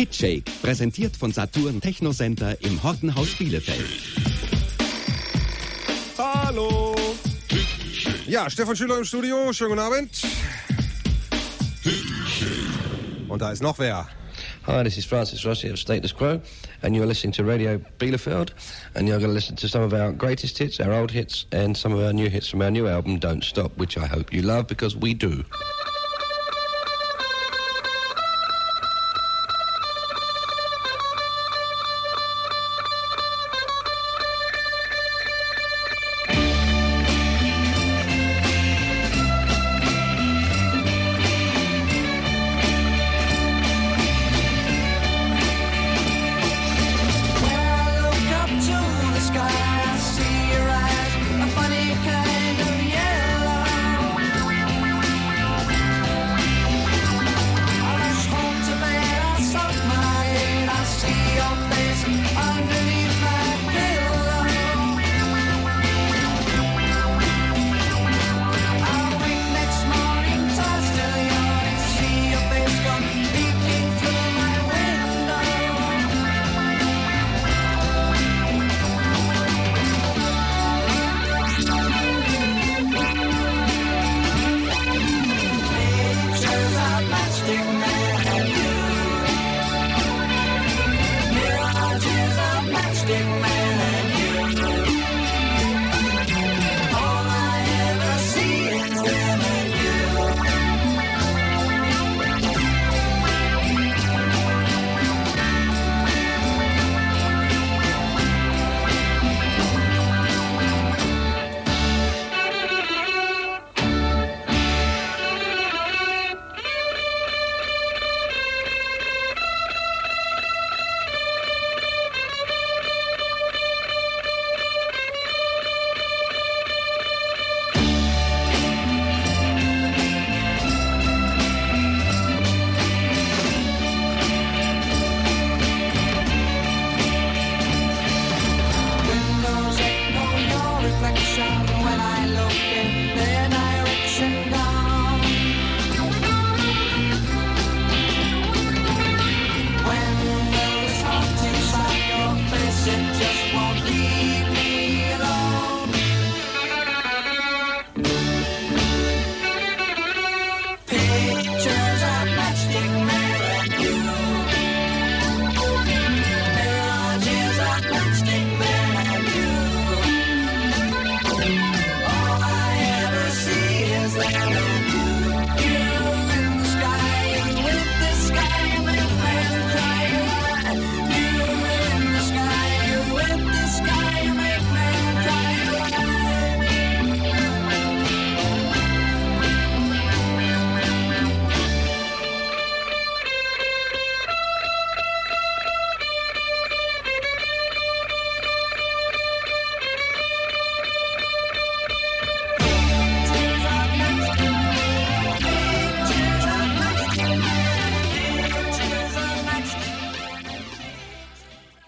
Hitshake, präsentiert von Saturn Techno-Center im Hortenhaus Bielefeld. Hallo. Ja, Stefan Schüler im Studio. Schönen guten Abend. Und da ist noch wer. Hi, this is Francis Rossi of Status Quo, and you're listening to Radio Bielefeld, and you're going to listen to some of our greatest hits, our old hits, and some of our new hits from our new album, Don't Stop, which I hope you love because we do.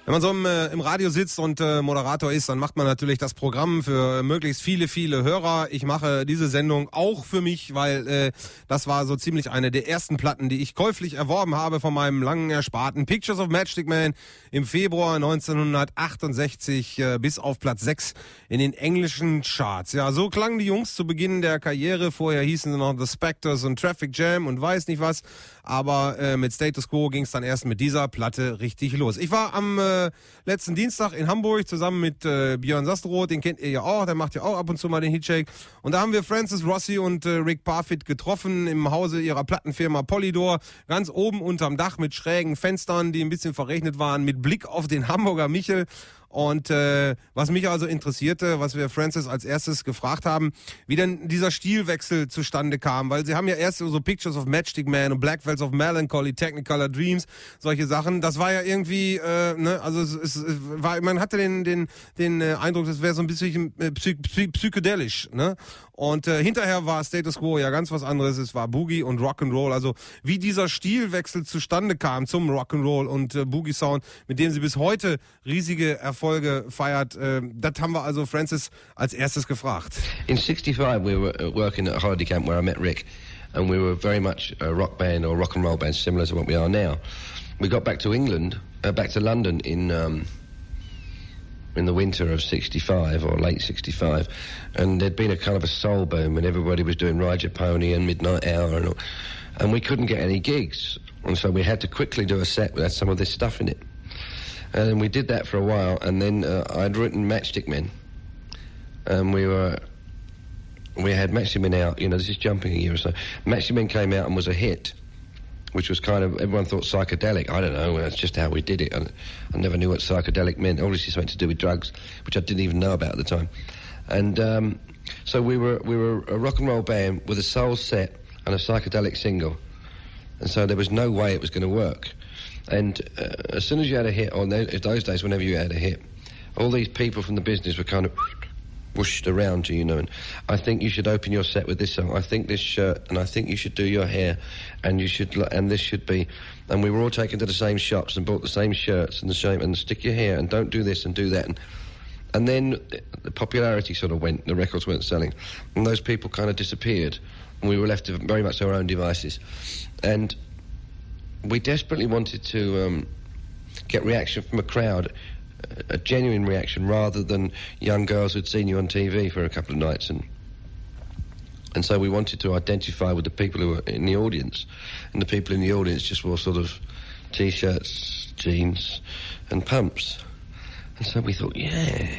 Wenn man so im, äh, im Radio sitzt und äh, Moderator ist, dann macht man natürlich das Programm für möglichst viele, viele Hörer. Ich mache diese Sendung auch für mich, weil äh, das war so ziemlich eine der ersten Platten, die ich käuflich erworben habe von meinem langen ersparten Pictures of Matchstick Man im Februar 1968 äh, bis auf Platz 6 in den englischen Charts. Ja, so klangen die Jungs zu Beginn der Karriere. Vorher hießen sie noch The Spectres und Traffic Jam und weiß nicht was. Aber äh, mit Status Quo ging es dann erst mit dieser Platte richtig los. Ich war am äh, letzten Dienstag in Hamburg zusammen mit äh, Björn Sastroth, den kennt ihr ja auch, der macht ja auch ab und zu mal den Hitshake. Und da haben wir Francis Rossi und äh, Rick Parfit getroffen im Hause ihrer Plattenfirma Polydor, ganz oben unterm Dach mit schrägen Fenstern, die ein bisschen verregnet waren, mit Blick auf den Hamburger Michel. Und äh, was mich also interessierte, was wir Francis als erstes gefragt haben, wie denn dieser Stilwechsel zustande kam, weil sie haben ja erst so Pictures of Matchstick Man und Black Bells of Melancholy, Technicolor Dreams, solche Sachen. Das war ja irgendwie, äh, ne, also es, es, es war, man hatte den den den äh, Eindruck, das wäre so ein bisschen äh, psych, psych, psychedelisch, ne? Und äh, hinterher war Status Quo ja ganz was anderes. Es war Boogie und Rock'n'Roll. Also wie dieser Stilwechsel zustande kam zum Rock'n'Roll und äh, Boogie Sound, mit dem sie bis heute riesige Erfolge feiert, äh, das haben wir also Francis als erstes gefragt. In 65 we were uh, working at holiday camp where I met Rick and we were very much a rock band or rock and roll band similar to what we are now. we got back to England, uh, back to London in um, in the winter of '65 or late '65, and there'd been a kind of a soul boom, and everybody was doing Ride Your Pony and Midnight Hour, and all, and we couldn't get any gigs, and so we had to quickly do a set with some of this stuff in it, and we did that for a while, and then uh, I'd written Matchstick Men, and we were. We had Matchstick Men out, you know, this is jumping a year or so. Matchstick Men came out and was a hit which was kind of everyone thought psychedelic. I don't know. That's just how we did it. I, I never knew what psychedelic meant. Obviously, something to do with drugs, which I didn't even know about at the time. And um, so we were we were a rock and roll band with a soul set and a psychedelic single, and so there was no way it was going to work. And uh, as soon as you had a hit, on those days, whenever you had a hit, all these people from the business were kind of whooshed around you, you know. And I think you should open your set with this song. I think this shirt, and I think you should do your hair, and you should, and this should be. And we were all taken to the same shops and bought the same shirts and the same, and stick your hair, and don't do this and do that. And, and then the popularity sort of went, the records weren't selling, and those people kind of disappeared, and we were left to very much our own devices. And we desperately wanted to um, get reaction from a crowd a genuine reaction rather than young girls who'd seen you on TV for a couple of nights and and so we wanted to identify with the people who were in the audience. And the people in the audience just wore sort of t-shirts jeans and pumps. And so we thought yeah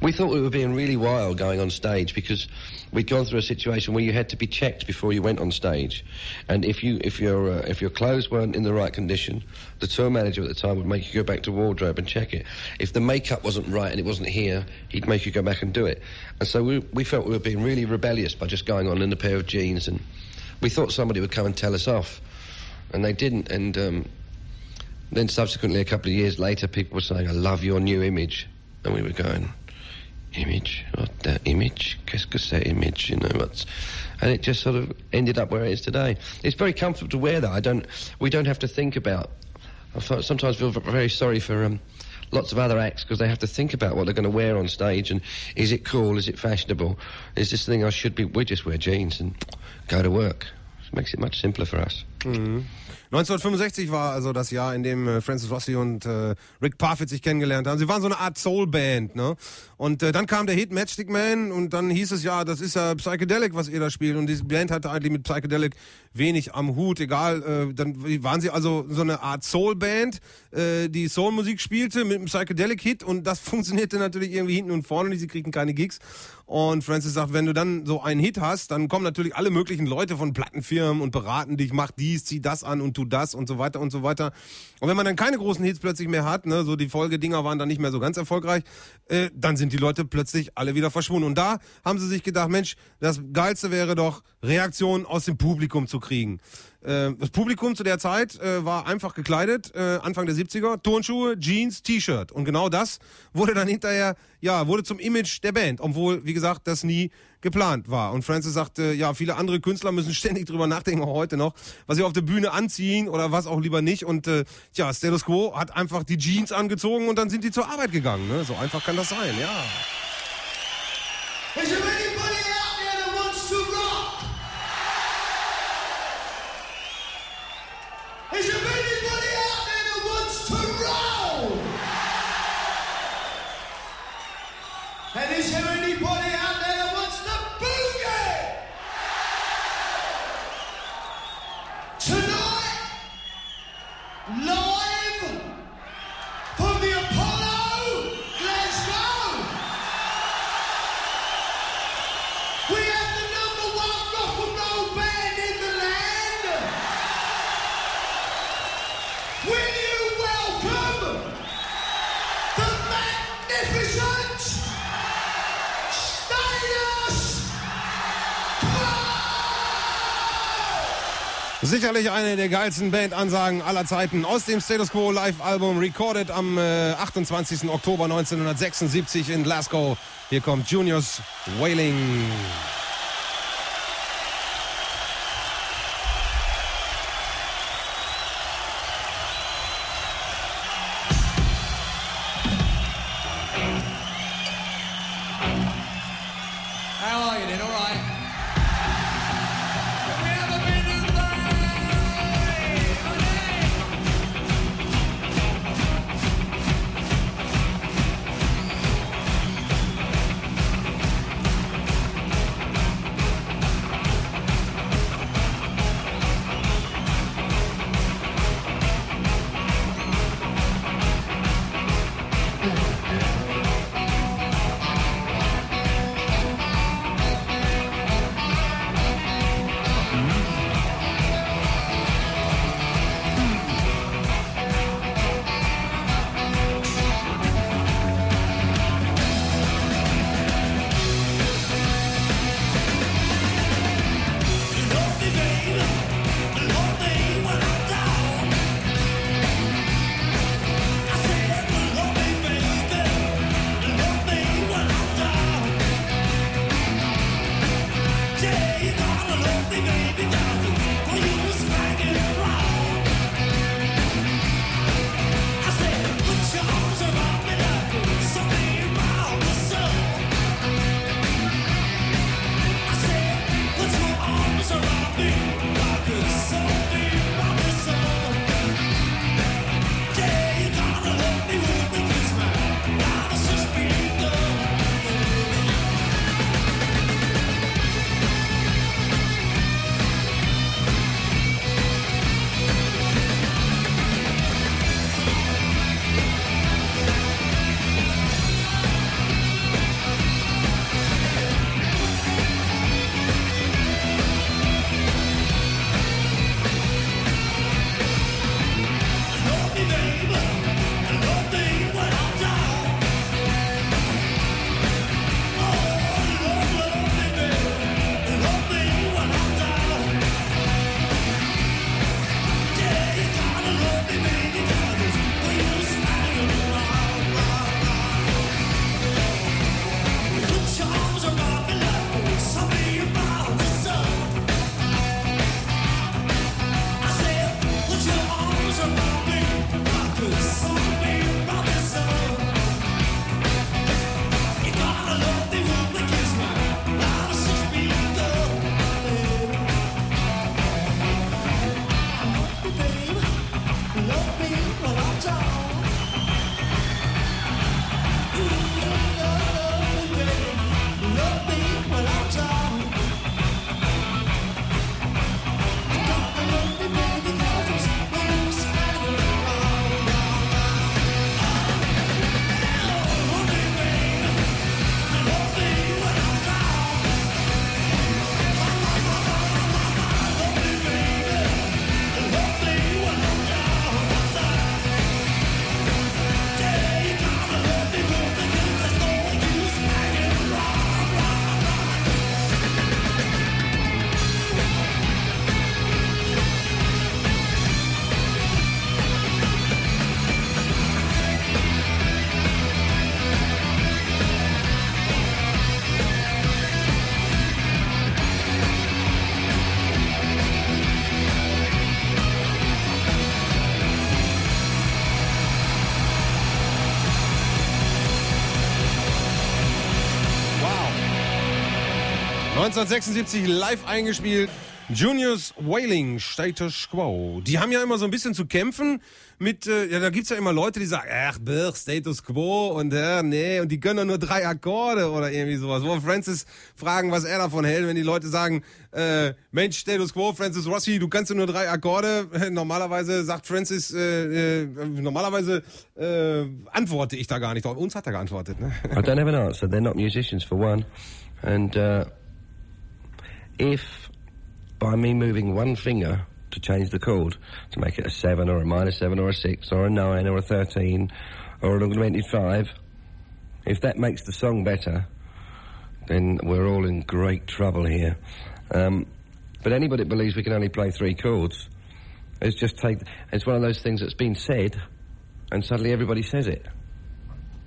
we thought we were being really wild going on stage because we'd gone through a situation where you had to be checked before you went on stage, and if you if your uh, if your clothes weren't in the right condition, the tour manager at the time would make you go back to wardrobe and check it. If the makeup wasn't right and it wasn't here, he'd make you go back and do it. And so we we felt we were being really rebellious by just going on in a pair of jeans, and we thought somebody would come and tell us off, and they didn't. And um, then subsequently, a couple of years later, people were saying, "I love your new image," and we were going image, what that image, qu'est-ce que c'est image, you know, what's, and it just sort of ended up where it is today. It's very comfortable to wear that. I don't, we don't have to think about, I sometimes feel very sorry for um, lots of other acts because they have to think about what they're going to wear on stage and is it cool, is it fashionable, is this thing I should be, we just wear jeans and go to work. It makes it much simpler for us. Mm. 1965 war also das Jahr, in dem äh, Francis Rossi und äh, Rick Parfitt sich kennengelernt haben. Sie waren so eine Art Soul-Band, ne? Und äh, dann kam der Hit Matchstick Man und dann hieß es ja, das ist ja Psychedelic, was ihr da spielt. Und diese Band hatte eigentlich mit Psychedelic wenig am Hut, egal. Äh, dann waren sie also so eine Art Soul-Band, äh, die Soul-Musik spielte mit einem Psychedelic-Hit und das funktionierte natürlich irgendwie hinten und vorne nicht. Sie kriegten keine Gigs. Und Francis sagt, wenn du dann so einen Hit hast, dann kommen natürlich alle möglichen Leute von Plattenfirmen und beraten dich, mach dies, zieh das an und tu das und so weiter und so weiter. Und wenn man dann keine großen Hits plötzlich mehr hat, ne, so die Folgedinger waren dann nicht mehr so ganz erfolgreich, äh, dann sind die Leute plötzlich alle wieder verschwunden. Und da haben sie sich gedacht, Mensch, das Geilste wäre doch, Reaktionen aus dem Publikum zu kriegen. Äh, das Publikum zu der Zeit äh, war einfach gekleidet, äh, Anfang der 70er, Turnschuhe, Jeans, T-Shirt. Und genau das wurde dann hinterher, ja, wurde zum Image der Band, obwohl, wie gesagt, das nie geplant war. Und Francis sagte, ja, viele andere Künstler müssen ständig drüber nachdenken, auch heute noch, was sie auf der Bühne anziehen oder was auch lieber nicht. Und äh, ja, Status Quo hat einfach die Jeans angezogen und dann sind die zur Arbeit gegangen. Ne? So einfach kann das sein, ja. Sicherlich eine der geilsten Bandansagen aller Zeiten aus dem Status Quo Live-Album, recorded am äh, 28. Oktober 1976 in Glasgow. Hier kommt Juniors Wailing. 1976 live eingespielt. Juniors Wailing, Status Quo. Die haben ja immer so ein bisschen zu kämpfen mit, äh, ja, da gibt's ja immer Leute, die sagen, ach, Birch, Status Quo und äh, nee, und die können doch nur drei Akkorde oder irgendwie sowas. Wo Francis fragen, was er davon hält, wenn die Leute sagen, äh, Mensch, Status Quo, Francis Rossi, du kannst nur drei Akkorde. Normalerweise sagt Francis, äh, äh, normalerweise äh, antworte ich da gar nicht. Uns hat er geantwortet. Ne? I don't have an answer. They're not musicians for one. And uh, if by me moving one finger to change the chord, to make it a 7 or a minor 7 or a 6 or a 9 or a 13 or an augmented 5, if that makes the song better, then we're all in great trouble here. Um, but anybody that believes we can only play three chords is just take. It's one of those things that's been said, and suddenly everybody says it.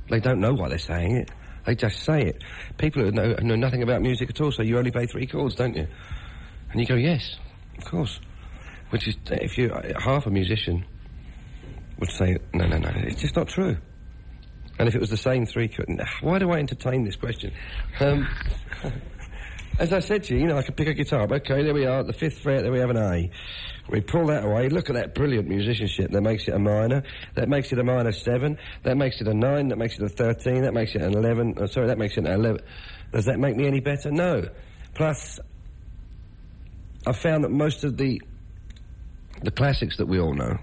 They don't know why they're saying it. They just say it. People who know, know nothing about music at all say you only play three chords, don't you? And you go, yes, of course. Which is, if you half a musician would say, no, no, no, it's just not true. And if it was the same three, chords, why do I entertain this question? Um, as I said to you, you know, I could pick a guitar up. Okay, there we are, the fifth fret, there we have an A. We pull that away, look at that brilliant musicianship. That makes it a minor, that makes it a minor seven, that makes it a nine, that makes it a 13, that makes it an 11, oh, sorry, that makes it an 11. Does that make me any better? No. Plus, I've found that most of the, the classics that we all know,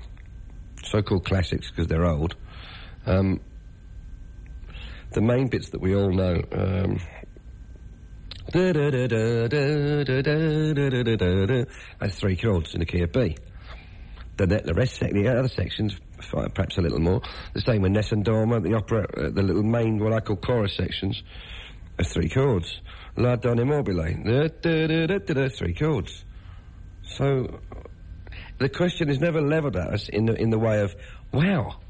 so-called classics because they're old, um, the main bits that we all know, um, that's three chords in the key of B. The, the rest, the other sections, perhaps a little more. The same with Ness and Dorma, the opera, uh, the little main, what I call chorus sections, are three chords. La Don Immobile, three chords. So, the question is never levelled at us in the, in the way of, wow,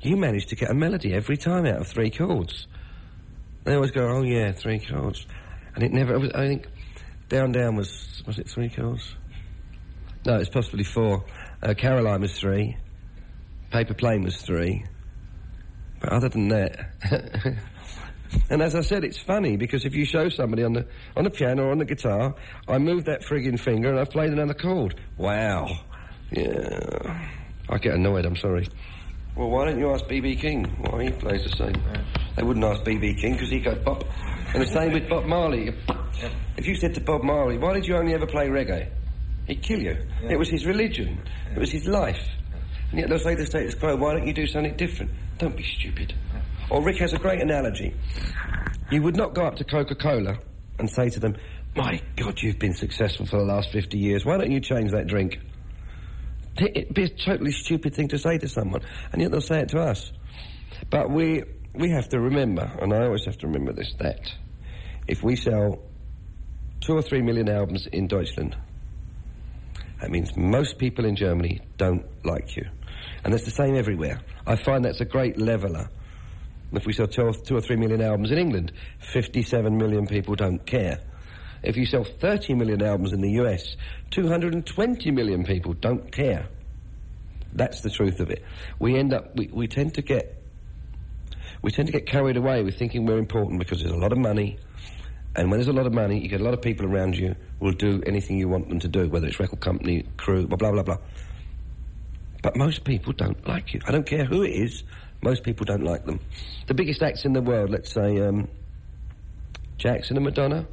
you managed to get a melody every time out of three chords. They always go, oh yeah, three chords and it never. I think Down Down was was it three chords? No, it's possibly four. Uh, Caroline was three. Paper Plane was three. But other than that. and as I said, it's funny because if you show somebody on the on the piano or on the guitar, I move that frigging finger and I've played another chord. Wow. Yeah. I get annoyed. I'm sorry. Well, why don't you ask BB King why he plays the same? They wouldn't ask BB King because he goes pop. And the same with Bob Marley. If you said to Bob Marley, why did you only ever play reggae? He'd kill you. Yeah. It was his religion. Yeah. It was his life. And yet they'll say the status quo, why don't you do something different? Don't be stupid. Or Rick has a great analogy. You would not go up to Coca-Cola and say to them, my God, you've been successful for the last 50 years. Why don't you change that drink? It'd be a totally stupid thing to say to someone. And yet they'll say it to us. But we, we have to remember, and I always have to remember this, that if we sell two or three million albums in Deutschland, that means most people in Germany don't like you. And that's the same everywhere. I find that's a great leveller. If we sell two or, two or three million albums in England, 57 million people don't care. If you sell 30 million albums in the US, 220 million people don't care. That's the truth of it. We end up, we, we tend to get, we tend to get carried away with thinking we're important because there's a lot of money, and when there's a lot of money, you get a lot of people around you will do anything you want them to do, whether it's record company, crew, blah, blah, blah, blah. But most people don't like you. I don't care who it is, most people don't like them. The biggest acts in the world, let's say um, Jackson and Madonna,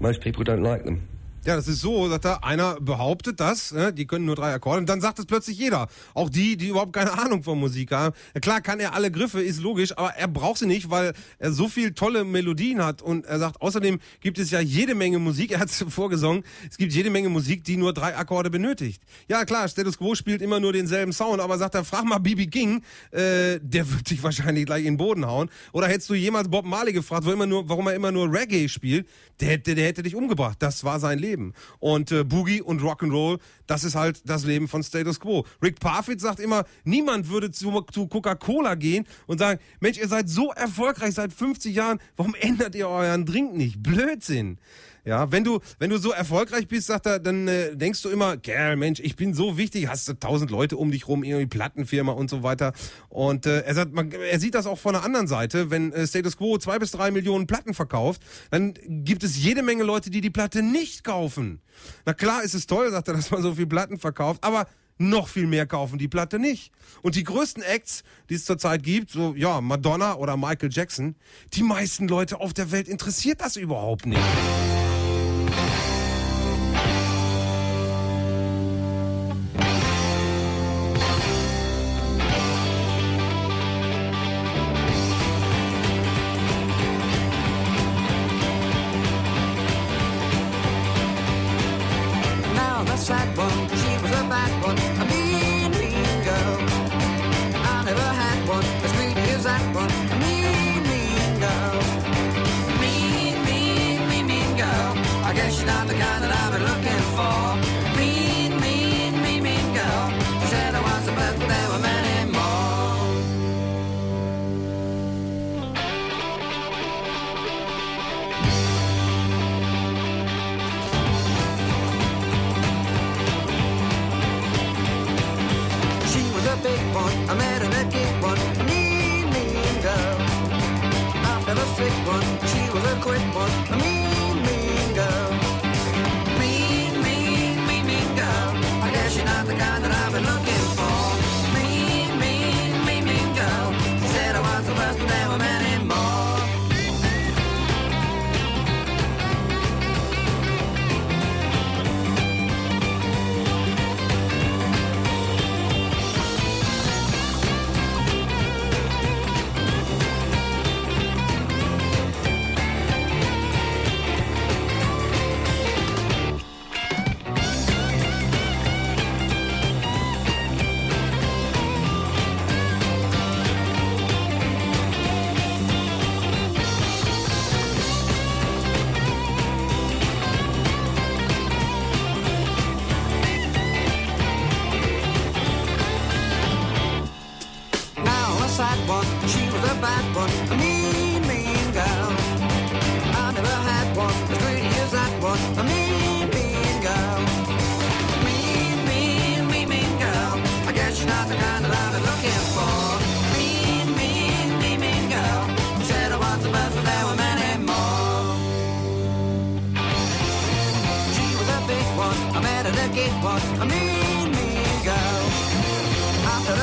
most people don't like them. Ja, das ist so, dass da einer behauptet das, ne, die können nur drei Akkorde und dann sagt es plötzlich jeder. Auch die, die überhaupt keine Ahnung von Musik haben. Klar kann er alle Griffe, ist logisch, aber er braucht sie nicht, weil er so viel tolle Melodien hat und er sagt, außerdem gibt es ja jede Menge Musik, er hat es vorgesungen, es gibt jede Menge Musik, die nur drei Akkorde benötigt. Ja klar, Status Quo spielt immer nur denselben Sound, aber sagt er, frag mal BB King, äh, der wird dich wahrscheinlich gleich in den Boden hauen. Oder hättest du jemals Bob Marley gefragt, wo immer nur, warum er immer nur Reggae spielt, der hätte, der hätte dich umgebracht. Das war sein Leben. Und äh, Boogie und Rock'n'Roll, das ist halt das Leben von Status Quo. Rick Parfit sagt immer, niemand würde zu, zu Coca-Cola gehen und sagen, Mensch, ihr seid so erfolgreich seit 50 Jahren, warum ändert ihr euren Drink nicht? Blödsinn. Ja, wenn du, wenn du so erfolgreich bist, sagt er, dann äh, denkst du immer, Kerl, Mensch, ich bin so wichtig, hast du tausend Leute um dich rum, irgendwie Plattenfirma und so weiter. Und äh, er sagt, man, er sieht das auch von der anderen Seite, wenn äh, Status Quo zwei bis drei Millionen Platten verkauft, dann gibt es jede Menge Leute, die die Platte nicht kaufen. Na klar ist es toll, sagt er, dass man so viel Platten verkauft, aber noch viel mehr kaufen die Platte nicht. Und die größten Acts, die es zurzeit gibt, so ja, Madonna oder Michael Jackson, die meisten Leute auf der Welt interessiert das überhaupt nicht. Bad one, a mean, mean girl. I never had one as greedy as that one, a mean, mean girl. Mean, mean, mean, mean girl. I guess she's not the kind that I've quick one,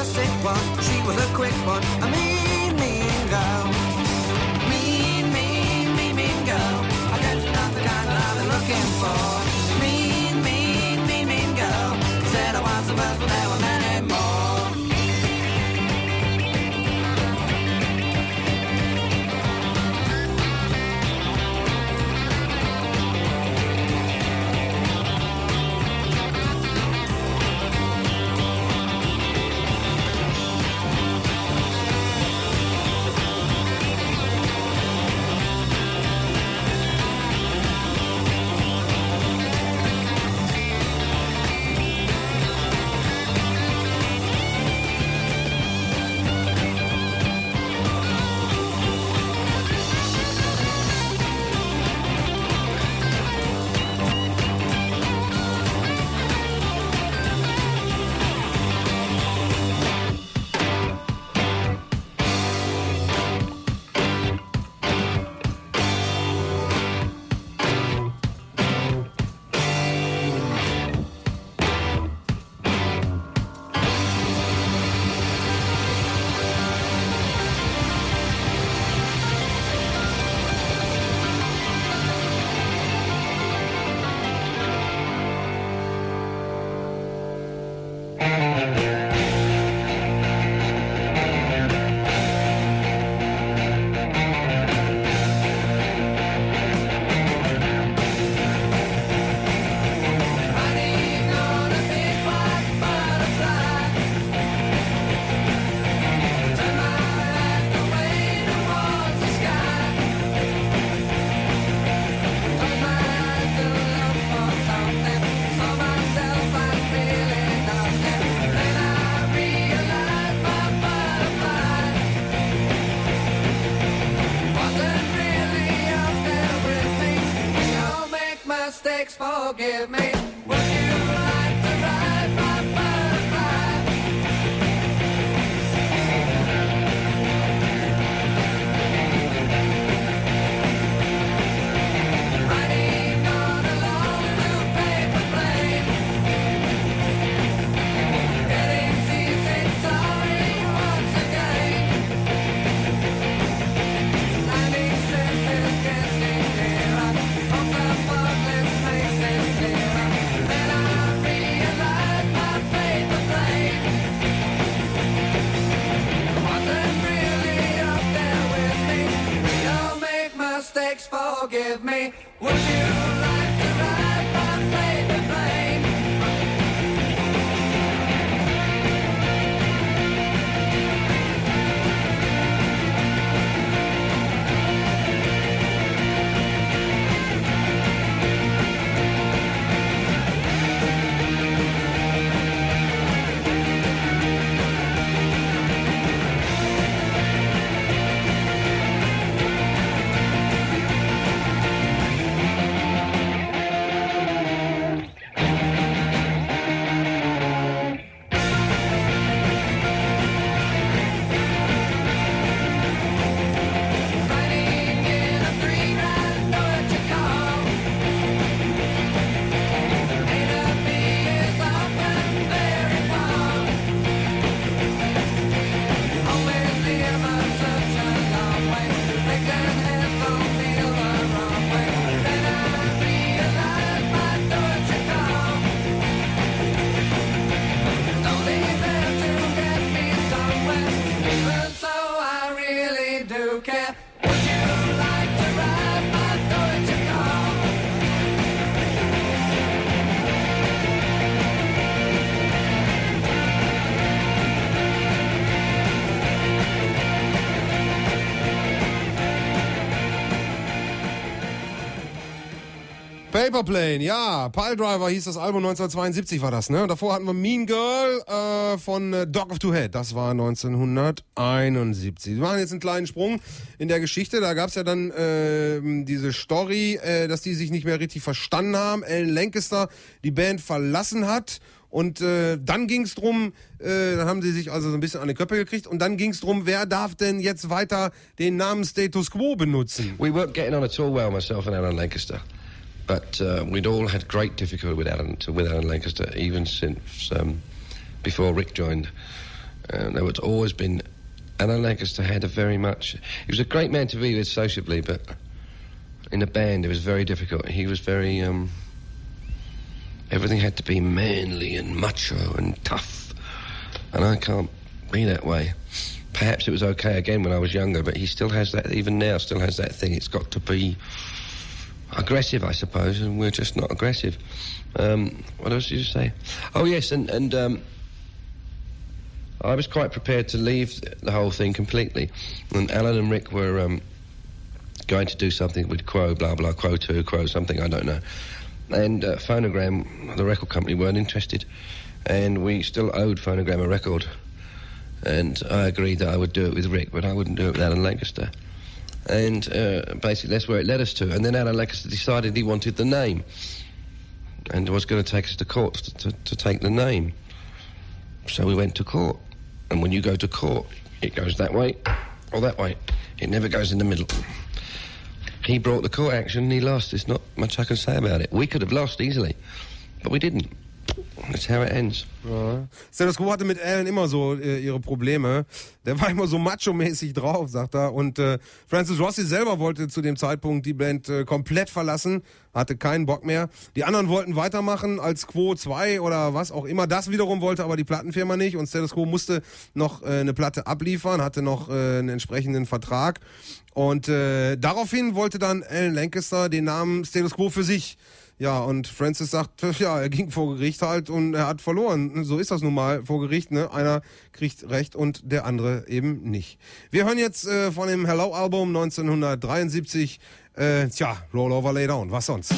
sick one, she was a quick one, Yeah. Paperplane, ja. Piledriver hieß das Album 1972 war das, ne? Und davor hatten wir Mean Girl äh, von äh, Dog of Two Head. Das war 1971. Wir machen jetzt einen kleinen Sprung in der Geschichte. Da gab's ja dann äh, diese Story, äh, dass die sich nicht mehr richtig verstanden haben. Alan Lancaster die Band verlassen hat. Und äh, dann ging's drum, äh, dann haben sie sich also so ein bisschen an die Köpfe gekriegt. Und dann ging's drum, wer darf denn jetzt weiter den Namen Status Quo benutzen? We weren't getting on at all well, myself and Alan Lancaster. But uh, we'd all had great difficulty with Alan, with Alan Lancaster, even since um, before Rick joined. Uh, there had always been. Alan Lancaster had a very much. He was a great man to be with sociably, but in a band it was very difficult. He was very. Um, everything had to be manly and macho and tough, and I can't be that way. Perhaps it was okay again when I was younger, but he still has that. Even now, still has that thing. It's got to be aggressive, I suppose, and we're just not aggressive. Um, what else did you say? Oh yes, and and um, I was quite prepared to leave the whole thing completely. And Alan and Rick were um, going to do something with Quo, blah blah, Quo two, Quo something, I don't know. And uh, Phonogram, the record company, weren't interested, and we still owed Phonogram a record. And I agreed that I would do it with Rick, but I wouldn't do it with Alan Lancaster. And uh, basically, that's where it led us to. And then Alan Lancaster decided he wanted the name, and was going to take us to court to, to, to take the name. So we went to court. And when you go to court, it goes that way or that way. It never goes in the middle. He brought the court action and he lost. There's not much I can say about it. We could have lost easily, but we didn't. It ends. Ja. Status Quo hatte mit Alan immer so äh, ihre Probleme. Der war immer so macho-mäßig drauf, sagt er. Und äh, Francis Rossi selber wollte zu dem Zeitpunkt die Band äh, komplett verlassen, hatte keinen Bock mehr. Die anderen wollten weitermachen als Quo 2 oder was auch immer. Das wiederum wollte aber die Plattenfirma nicht. Und Status Quo musste noch äh, eine Platte abliefern, hatte noch äh, einen entsprechenden Vertrag. Und äh, daraufhin wollte dann Alan Lancaster den Namen Status Quo für sich ja, und Francis sagt, ja, er ging vor Gericht halt und er hat verloren. So ist das nun mal vor Gericht, ne? Einer kriegt Recht und der andere eben nicht. Wir hören jetzt äh, von dem Hello-Album 1973, äh, tja, Roll Over Lay Down, was sonst?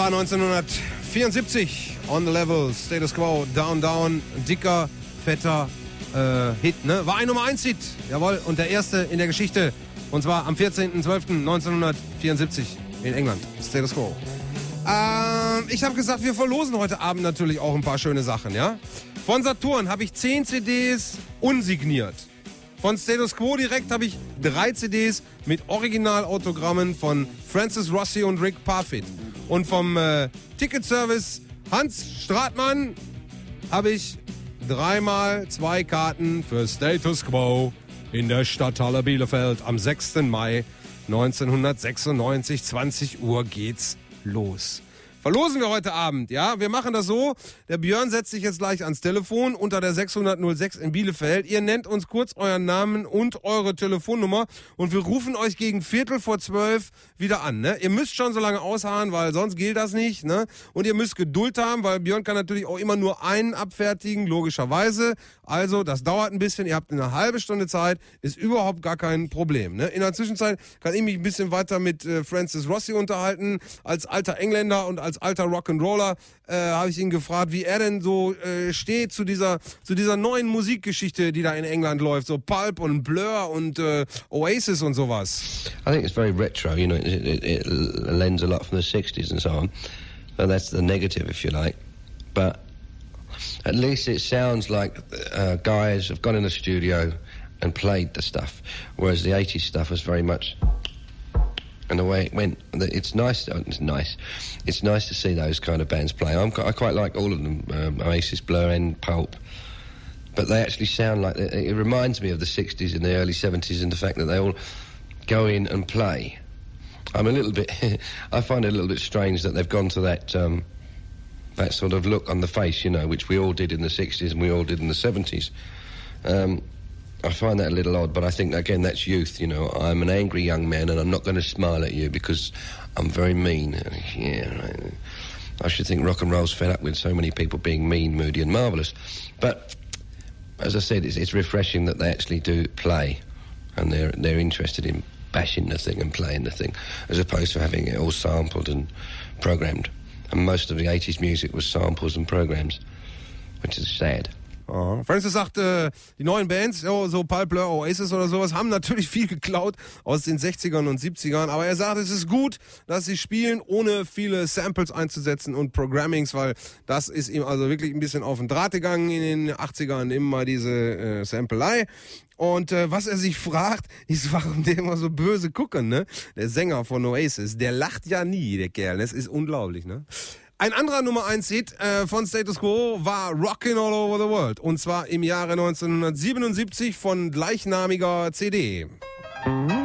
War 1974. On the Level, Status Quo, Down Down. Dicker, fetter äh, Hit, ne? War ein Nummer 1 Hit. Jawohl. Und der erste in der Geschichte. Und zwar am 14.12.1974 in England. Status Quo. Ähm, ich habe gesagt, wir verlosen heute Abend natürlich auch ein paar schöne Sachen, ja? Von Saturn habe ich 10 CDs unsigniert. Von Status Quo direkt habe ich drei CDs mit Originalautogrammen von Francis Rossi und Rick Parfit. Und vom äh, Ticketservice Hans Stratmann habe ich dreimal zwei Karten für Status Quo in der Stadthalle Bielefeld am 6. Mai 1996. 20 Uhr geht's los. Verlosen wir heute Abend, ja? Wir machen das so. Der Björn setzt sich jetzt gleich ans Telefon unter der 606 in Bielefeld. Ihr nennt uns kurz euren Namen und eure Telefonnummer und wir rufen euch gegen Viertel vor zwölf wieder an, ne? Ihr müsst schon so lange ausharren, weil sonst gilt das nicht, ne? Und ihr müsst Geduld haben, weil Björn kann natürlich auch immer nur einen abfertigen, logischerweise. Also, das dauert ein bisschen. Ihr habt eine halbe Stunde Zeit, ist überhaupt gar kein Problem, ne? In der Zwischenzeit kann ich mich ein bisschen weiter mit äh, Francis Rossi unterhalten, als alter Engländer und als alter Rock'n'Roller äh, habe ich ihn gefragt, wie er denn so äh, steht zu dieser zu dieser neuen Musikgeschichte, die da in England läuft, so Pulp und Blur und äh, Oasis und sowas. I think it's very retro, you know, it, it, it lends a lot from the 60s and so on. So that's the negative, if you like. But at least it sounds like uh, guys have gone in the studio and played the stuff, whereas the 80s stuff was very much. And the way it went, it's nice. It's nice. It's nice to see those kind of bands play. I'm, I quite like all of them, um, Oasis, Blur, and Pulp. But they actually sound like it reminds me of the 60s and the early 70s, and the fact that they all go in and play. I'm a little bit. I find it a little bit strange that they've gone to that um, that sort of look on the face, you know, which we all did in the 60s and we all did in the 70s. Um, I find that a little odd, but I think again that's youth. You know, I'm an angry young man, and I'm not going to smile at you because I'm very mean. Yeah, I, I should think rock and roll's fed up with so many people being mean, moody, and marvelous. But as I said, it's, it's refreshing that they actually do play, and they're they're interested in bashing the thing and playing the thing, as opposed to having it all sampled and programmed. And most of the 80s music was samples and programs, which is sad. Ja. Francis sagt, äh, die neuen Bands, oh, so Pulp, Blur, Oasis oder sowas, haben natürlich viel geklaut aus den 60ern und 70ern, aber er sagt, es ist gut, dass sie spielen, ohne viele Samples einzusetzen und Programmings, weil das ist ihm also wirklich ein bisschen auf den Draht gegangen in den 80ern, immer diese äh, Sampelei. Und äh, was er sich fragt, ist, warum der immer so böse gucken, ne? Der Sänger von Oasis, der lacht ja nie, der Kerl. Das ist unglaublich, ne? Ein anderer Nummer 1 Hit äh, von Status Quo war Rockin' All Over the World. Und zwar im Jahre 1977 von gleichnamiger CD. Ah,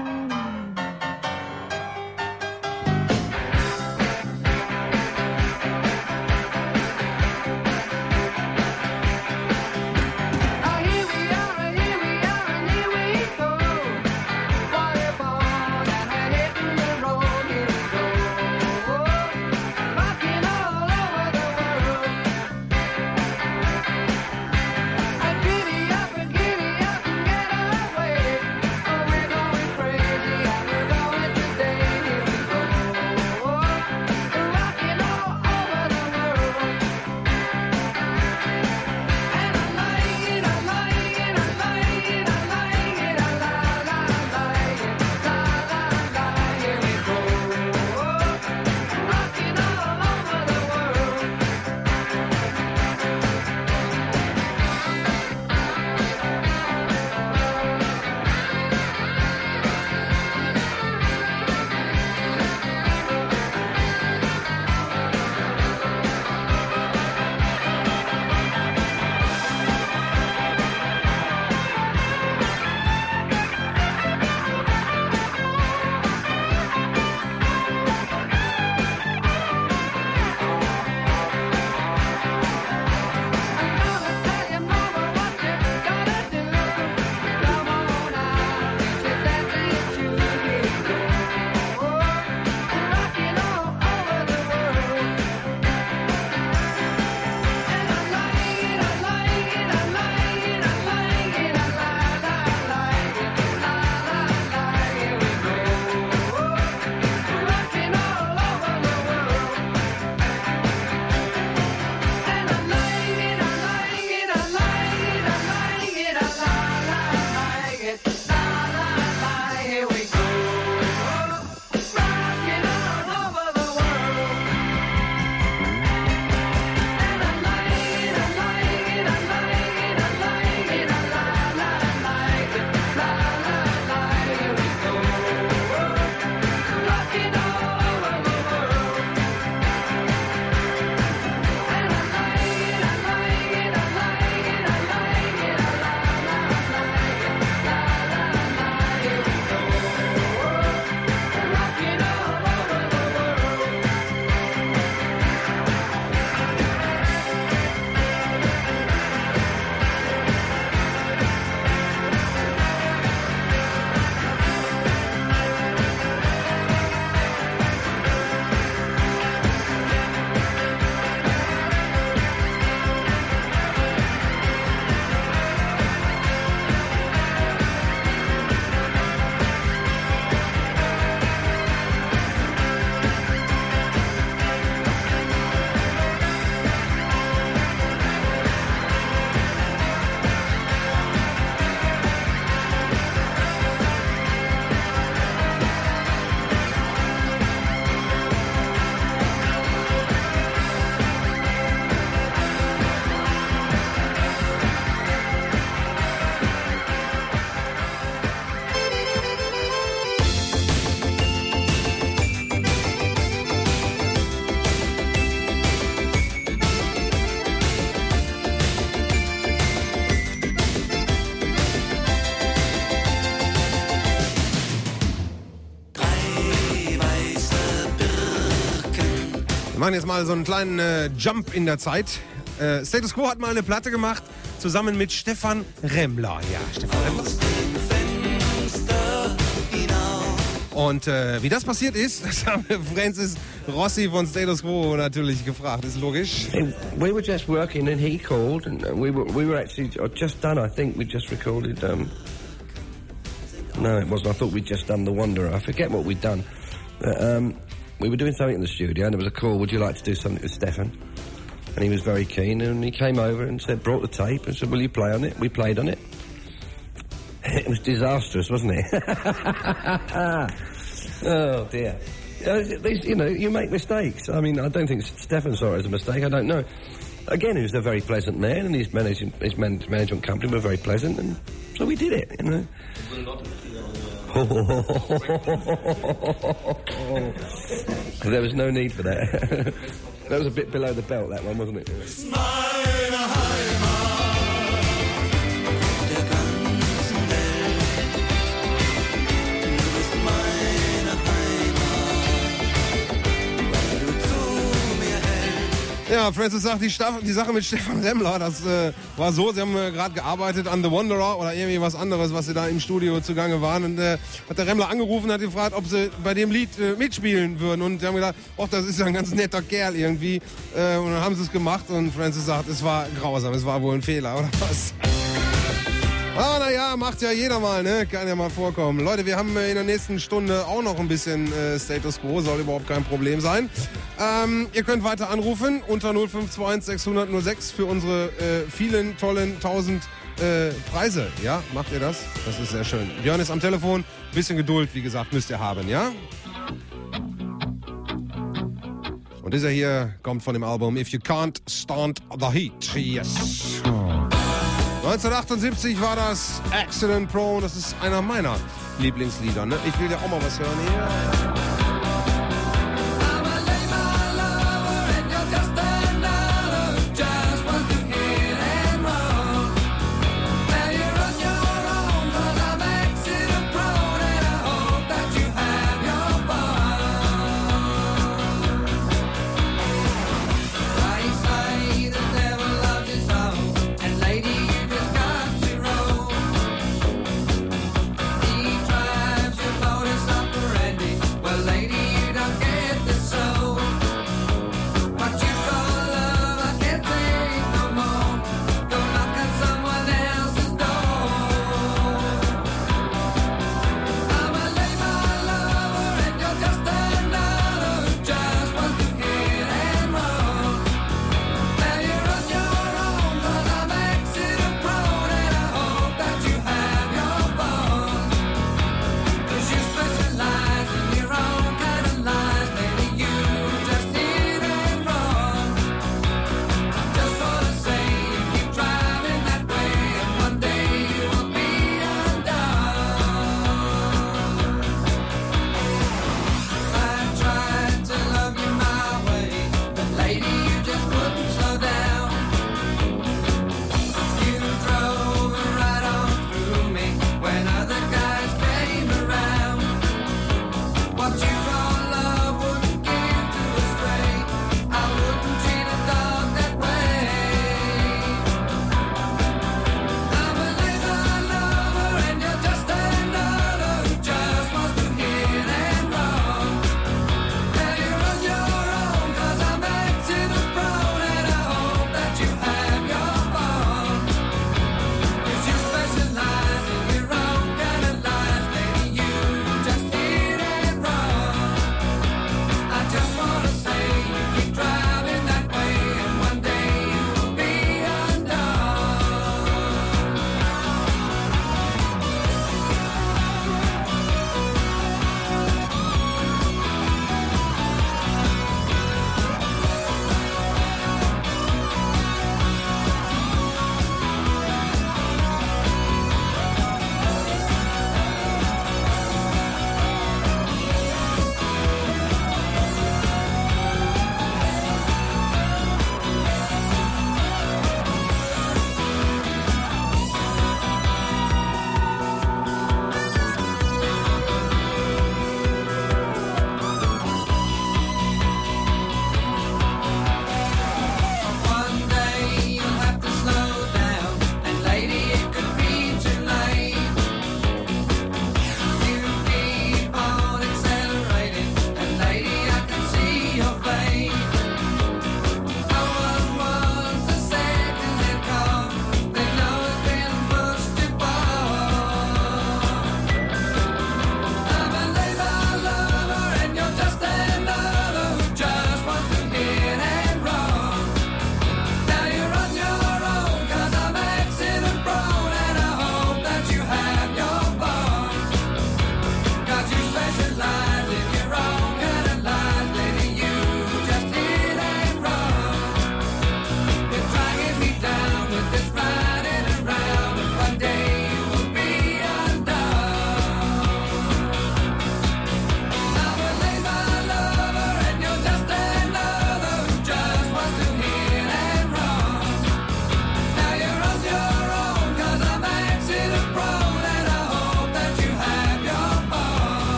machen jetzt mal so einen kleinen äh, Jump in der Zeit. Äh, Status Quo hat mal eine Platte gemacht, zusammen mit Stefan Remmler. Ja, Stefan Remmler. Und äh, wie das passiert ist, das haben wir Francis Rossi von Status Quo natürlich gefragt. Ist logisch. We were just working and he called and uh, we were we were actually uh, just done. I think we just recorded. Um, no, it wasn't. I thought we'd just done the Wanderer. I forget what we'd done. But, um, we were doing something in the studio and there was a call. Would you like to do something with Stefan? And he was very keen and he came over and said, brought the tape and said, will you play on it? We played on it. It was disastrous, wasn't it? oh dear. Uh, You know, you make mistakes. I mean, I don't think Stefan saw it as a mistake. I don't know. Again, he was a very pleasant man, and his managing his man, management company were very pleasant, and so we did it. You know. there was no need for that. that was a bit below the belt, that one, wasn't it? Ja, Francis sagt, die, Staff die Sache mit Stefan Remmler, das äh, war so, sie haben äh, gerade gearbeitet an The Wanderer oder irgendwie was anderes, was sie da im Studio zugange waren. Und äh, hat der Remmler angerufen hat gefragt, ob sie bei dem Lied äh, mitspielen würden. Und sie haben gedacht, ach, das ist ja ein ganz netter Kerl irgendwie. Äh, und dann haben sie es gemacht und Francis sagt, es war grausam, es war wohl ein Fehler, oder was? Ah, naja, macht ja jeder mal, ne? Kann ja mal vorkommen. Leute, wir haben in der nächsten Stunde auch noch ein bisschen äh, Status Quo, soll überhaupt kein Problem sein. Ähm, ihr könnt weiter anrufen unter 0521 600 06 für unsere äh, vielen tollen 1000 äh, Preise. Ja, macht ihr das? Das ist sehr schön. Björn ist am Telefon. Bisschen Geduld, wie gesagt, müsst ihr haben, ja? Und dieser hier kommt von dem Album If You Can't Stand the Heat. Yes. 1978 war das Accident Prone. Das ist einer meiner Lieblingslieder. Ne? Ich will ja auch mal was hören hier.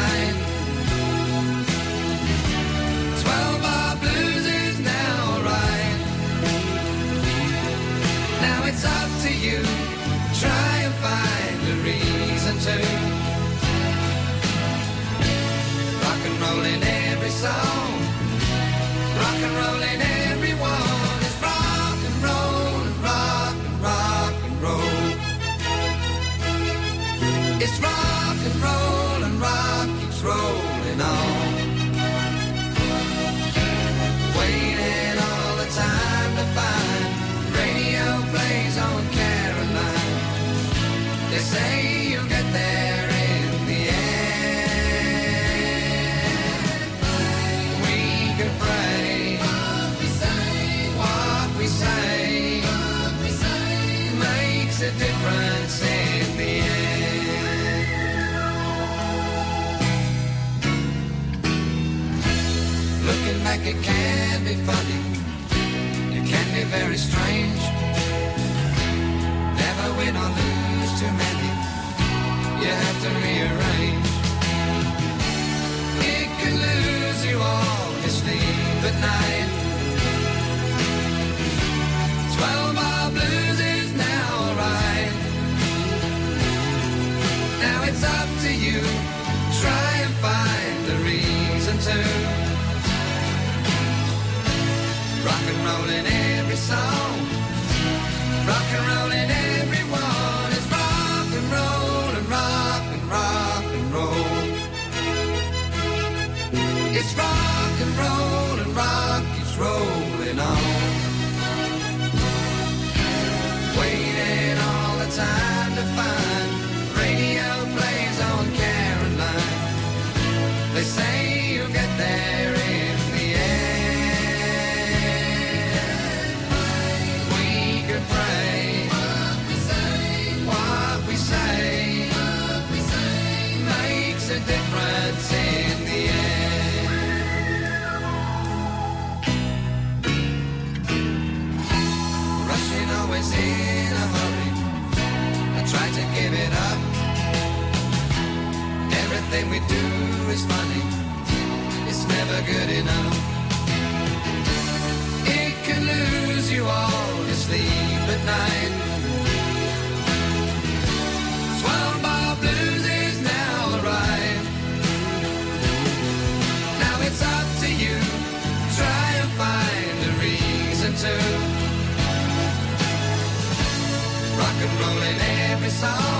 Night. It can be funny. It can be very strange. Never win or lose too many. You have to rearrange. It can lose you all your sleep at night. Roll in every song. Rock and roll in Everything we do is funny. It's never good enough. It can lose you all your sleep at night. Twelve bar blues is now. Now it's up to you. Try and find a reason to rock and roll in every song.